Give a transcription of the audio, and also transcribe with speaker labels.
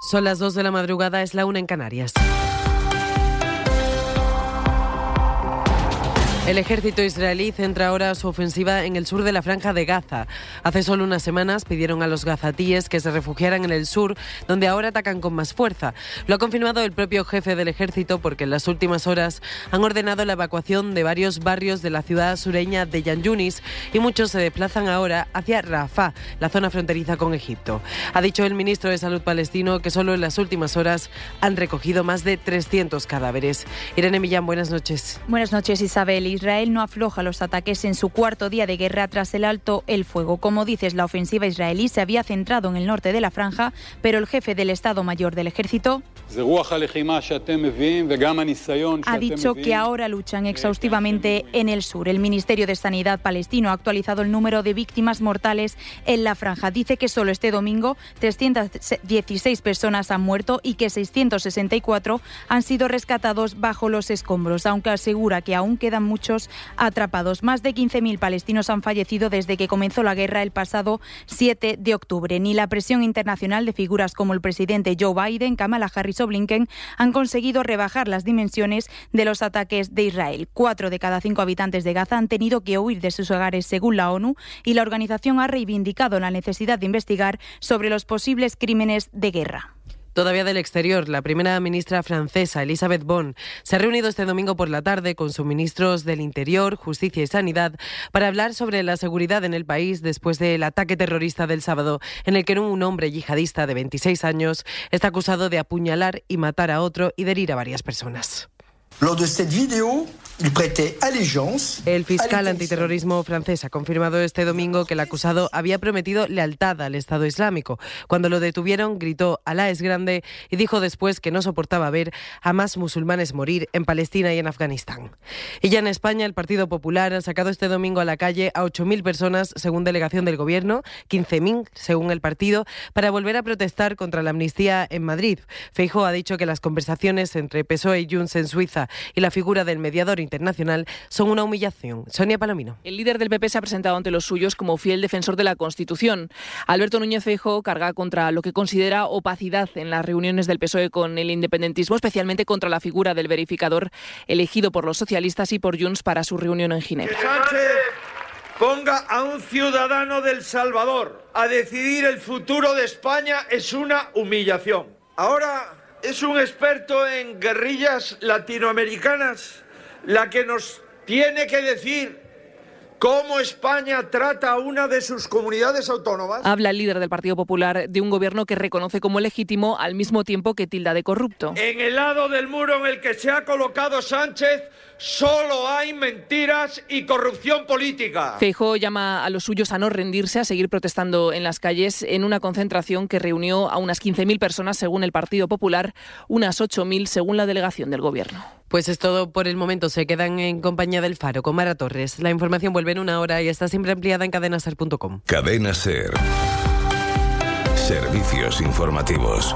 Speaker 1: Son las 2 de la madrugada, es la una en Canarias. El ejército israelí centra ahora su ofensiva en el sur de la franja de Gaza. Hace solo unas semanas pidieron a los gazatíes que se refugiaran en el sur, donde ahora atacan con más fuerza. Lo ha confirmado el propio jefe del ejército porque en las últimas horas han ordenado la evacuación de varios barrios de la ciudad sureña de Yan Yunis y muchos se desplazan ahora hacia Rafah, la zona fronteriza con Egipto. Ha dicho el ministro de Salud palestino que solo en las últimas horas han recogido más de 300 cadáveres. Irene Millán, buenas noches.
Speaker 2: Buenas noches, Isabel. Israel no afloja los ataques en su cuarto día de guerra tras el alto el fuego. Como dices, la ofensiva israelí se había centrado en el norte de la franja, pero el jefe del Estado Mayor del Ejército ha dicho que ahora luchan exhaustivamente en el sur. El Ministerio de Sanidad palestino ha actualizado el número de víctimas mortales en la franja. Dice que solo este domingo 316 personas han muerto y que 664 han sido rescatados bajo los escombros, aunque asegura que aún quedan muchos atrapados. Más de 15.000 palestinos han fallecido desde que comenzó la guerra el pasado 7 de octubre. Ni la presión internacional de figuras como el presidente Joe Biden, Kamala Harris o Blinken han conseguido rebajar las dimensiones de los ataques de Israel. Cuatro de cada cinco habitantes de Gaza han tenido que huir de sus hogares según la ONU y la organización ha reivindicado la necesidad de investigar sobre los posibles crímenes de guerra.
Speaker 1: Todavía del exterior, la primera ministra francesa, Elisabeth Bon, se ha reunido este domingo por la tarde con sus ministros del Interior, Justicia y Sanidad para hablar sobre la seguridad en el país después del ataque terrorista del sábado, en el que un hombre yihadista de 26 años está acusado de apuñalar y matar a otro y de herir a varias personas. El fiscal antiterrorismo francés ha confirmado este domingo que el acusado había prometido lealtad al Estado Islámico. Cuando lo detuvieron, gritó Alá es grande y dijo después que no soportaba ver a más musulmanes morir en Palestina y en Afganistán. Y ya en España, el Partido Popular ha sacado este domingo a la calle a 8.000 personas, según delegación del Gobierno, 15.000 según el partido, para volver a protestar contra la amnistía en Madrid. Feijóo ha dicho que las conversaciones entre PSOE y Junts en Suiza y la figura del mediador internacional son una humillación. Sonia Palomino.
Speaker 3: El líder del PP se ha presentado ante los suyos como fiel defensor de la Constitución. Alberto Núñez Feijóo carga contra lo que considera opacidad en las reuniones del PSOE con el independentismo, especialmente contra la figura del verificador elegido por los socialistas y por Junts para su reunión en Ginebra.
Speaker 4: Sánchez ponga a un ciudadano del Salvador a decidir el futuro de España es una humillación. Ahora es un experto en guerrillas latinoamericanas la que nos tiene que decir cómo España trata a una de sus comunidades autónomas.
Speaker 3: Habla el líder del Partido Popular de un gobierno que reconoce como legítimo al mismo tiempo que tilda de corrupto.
Speaker 4: En el lado del muro en el que se ha colocado Sánchez solo hay mentiras y corrupción política.
Speaker 3: Feijóo llama a los suyos a no rendirse, a seguir protestando en las calles en una concentración que reunió a unas 15.000 personas según el Partido Popular, unas 8.000 según la delegación del Gobierno.
Speaker 1: Pues es todo por el momento. Se quedan en compañía del Faro con Mara Torres. La información vuelve en una hora y está siempre ampliada en cadenaser.com.
Speaker 5: Cadena Ser. Servicios informativos.